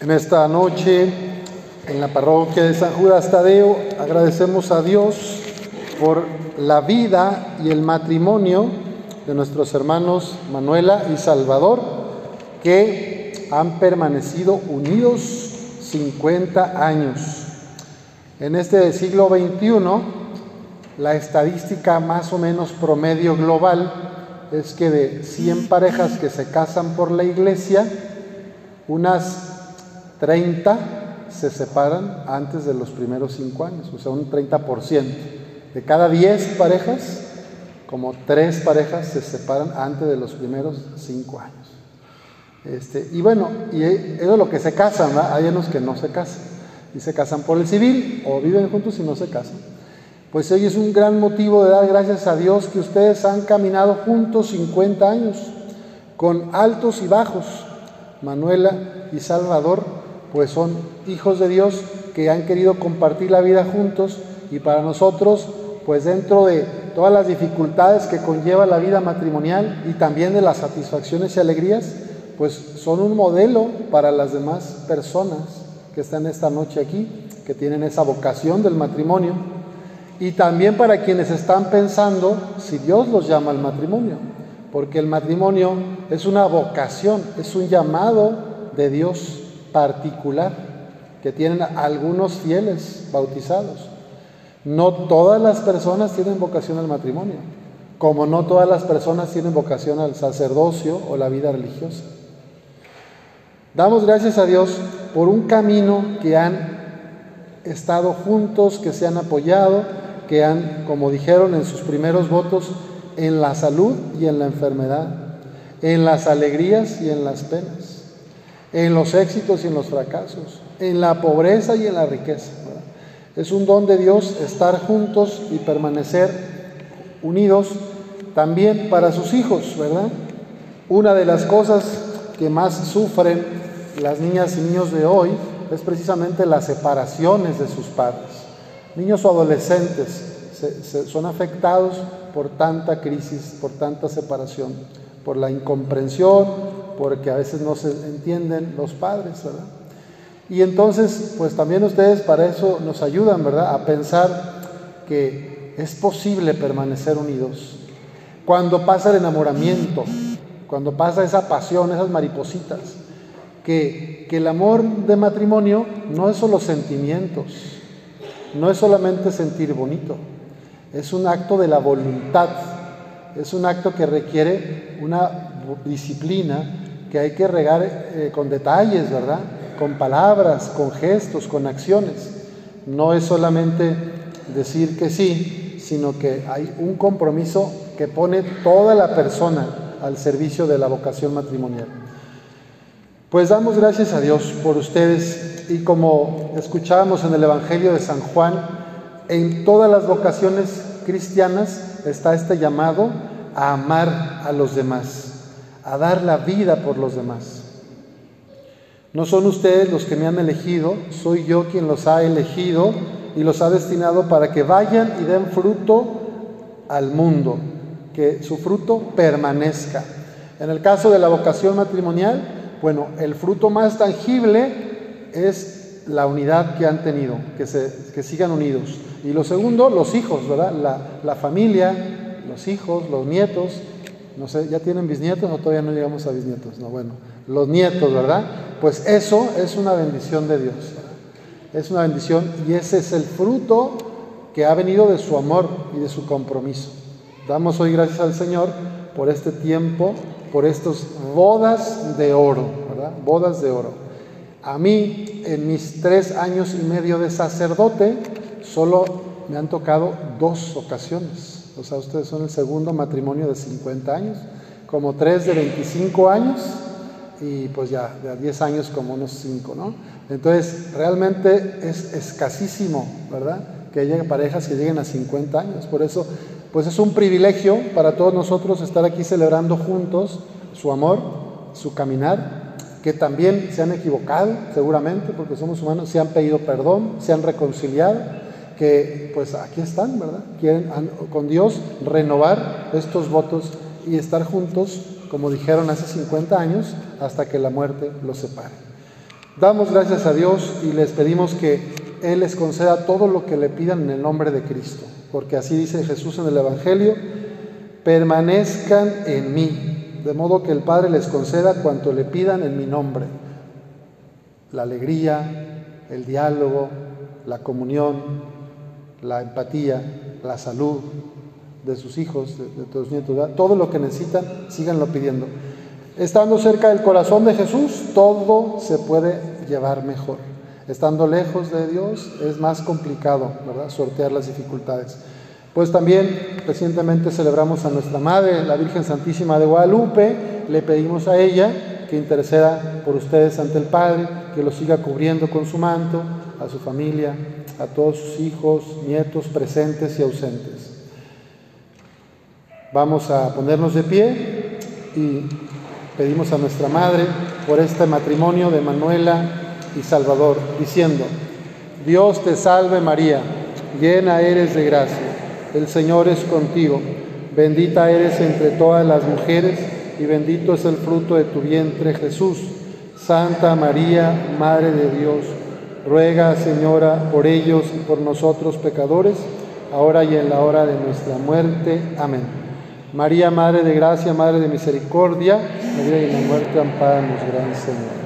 En esta noche, en la parroquia de San Judas Tadeo, agradecemos a Dios por la vida y el matrimonio de nuestros hermanos Manuela y Salvador, que han permanecido unidos 50 años. En este siglo XXI, la estadística más o menos promedio global es que de 100 parejas que se casan por la iglesia, unas 30 se separan antes de los primeros 5 años, o sea, un 30%. De cada 10 parejas, como 3 parejas se separan antes de los primeros 5 años. Este, y bueno, y eso es lo que se casan, hay unos que no se casan, y se casan por el civil, o viven juntos y no se casan. Pues hoy es un gran motivo de dar gracias a Dios que ustedes han caminado juntos 50 años, con altos y bajos. Manuela y Salvador pues son hijos de Dios que han querido compartir la vida juntos y para nosotros, pues dentro de todas las dificultades que conlleva la vida matrimonial y también de las satisfacciones y alegrías, pues son un modelo para las demás personas que están esta noche aquí, que tienen esa vocación del matrimonio, y también para quienes están pensando si Dios los llama al matrimonio, porque el matrimonio es una vocación, es un llamado de Dios particular que tienen algunos fieles bautizados. No todas las personas tienen vocación al matrimonio, como no todas las personas tienen vocación al sacerdocio o la vida religiosa. Damos gracias a Dios por un camino que han estado juntos, que se han apoyado, que han, como dijeron en sus primeros votos, en la salud y en la enfermedad, en las alegrías y en las penas en los éxitos y en los fracasos, en la pobreza y en la riqueza. Es un don de Dios estar juntos y permanecer unidos también para sus hijos, ¿verdad? Una de las cosas que más sufren las niñas y niños de hoy es precisamente las separaciones de sus padres. Niños o adolescentes son afectados por tanta crisis, por tanta separación, por la incomprensión, porque a veces no se entienden los padres, ¿verdad? Y entonces, pues también ustedes para eso nos ayudan, ¿verdad? A pensar que es posible permanecer unidos. Cuando pasa el enamoramiento, cuando pasa esa pasión, esas maripositas, que, que el amor de matrimonio no es solo sentimientos, no es solamente sentir bonito, es un acto de la voluntad, es un acto que requiere una disciplina que hay que regar eh, con detalles, ¿verdad? Con palabras, con gestos, con acciones. No es solamente decir que sí, sino que hay un compromiso que pone toda la persona al servicio de la vocación matrimonial. Pues damos gracias a Dios por ustedes y como escuchábamos en el Evangelio de San Juan, en todas las vocaciones cristianas está este llamado a amar a los demás, a dar la vida por los demás. No son ustedes los que me han elegido, soy yo quien los ha elegido y los ha destinado para que vayan y den fruto al mundo, que su fruto permanezca. En el caso de la vocación matrimonial, bueno, el fruto más tangible es la unidad que han tenido, que, se, que sigan unidos. Y lo segundo, los hijos, ¿verdad? La, la familia, los hijos, los nietos, no sé, ¿ya tienen bisnietos o todavía no llegamos a bisnietos? No, bueno, los nietos, ¿verdad? Pues eso es una bendición de Dios. Es una bendición y ese es el fruto que ha venido de su amor y de su compromiso. Damos hoy gracias al Señor por este tiempo, por estas bodas de oro, ¿verdad? Bodas de oro. A mí, en mis tres años y medio de sacerdote, solo me han tocado dos ocasiones o sea, ustedes son el segundo matrimonio de 50 años, como tres de 25 años y pues ya de 10 años como unos 5, ¿no? Entonces, realmente es escasísimo, ¿verdad? Que lleguen parejas que lleguen a 50 años. Por eso, pues es un privilegio para todos nosotros estar aquí celebrando juntos su amor, su caminar, que también se han equivocado, seguramente, porque somos humanos, se han pedido perdón, se han reconciliado que pues aquí están, ¿verdad? Quieren con Dios renovar estos votos y estar juntos, como dijeron hace 50 años, hasta que la muerte los separe. Damos gracias a Dios y les pedimos que Él les conceda todo lo que le pidan en el nombre de Cristo, porque así dice Jesús en el Evangelio, permanezcan en mí, de modo que el Padre les conceda cuanto le pidan en mi nombre, la alegría, el diálogo, la comunión, la empatía, la salud de sus hijos, de, todos sus nietos, todo lo que necesitan, síganlo pidiendo. Estando cerca del corazón de Jesús, todo se puede llevar mejor. Estando lejos de Dios es más complicado, ¿verdad? Sortear las dificultades. Pues también recientemente celebramos a nuestra Madre, la Virgen Santísima de Guadalupe. Le pedimos a ella que interceda por ustedes ante el Padre, que los siga cubriendo con su manto, a su familia, a todos sus hijos, nietos presentes y ausentes. Vamos a ponernos de pie y pedimos a nuestra Madre por este matrimonio de Manuela y Salvador, diciendo, Dios te salve María, llena eres de gracia, el Señor es contigo, bendita eres entre todas las mujeres y bendito es el fruto de tu vientre Jesús. Santa María, Madre de Dios, ruega Señora por ellos y por nosotros pecadores, ahora y en la hora de nuestra muerte. Amén. María, Madre de Gracia, Madre de Misericordia, María y la muerte, amparanos, Gran Señor.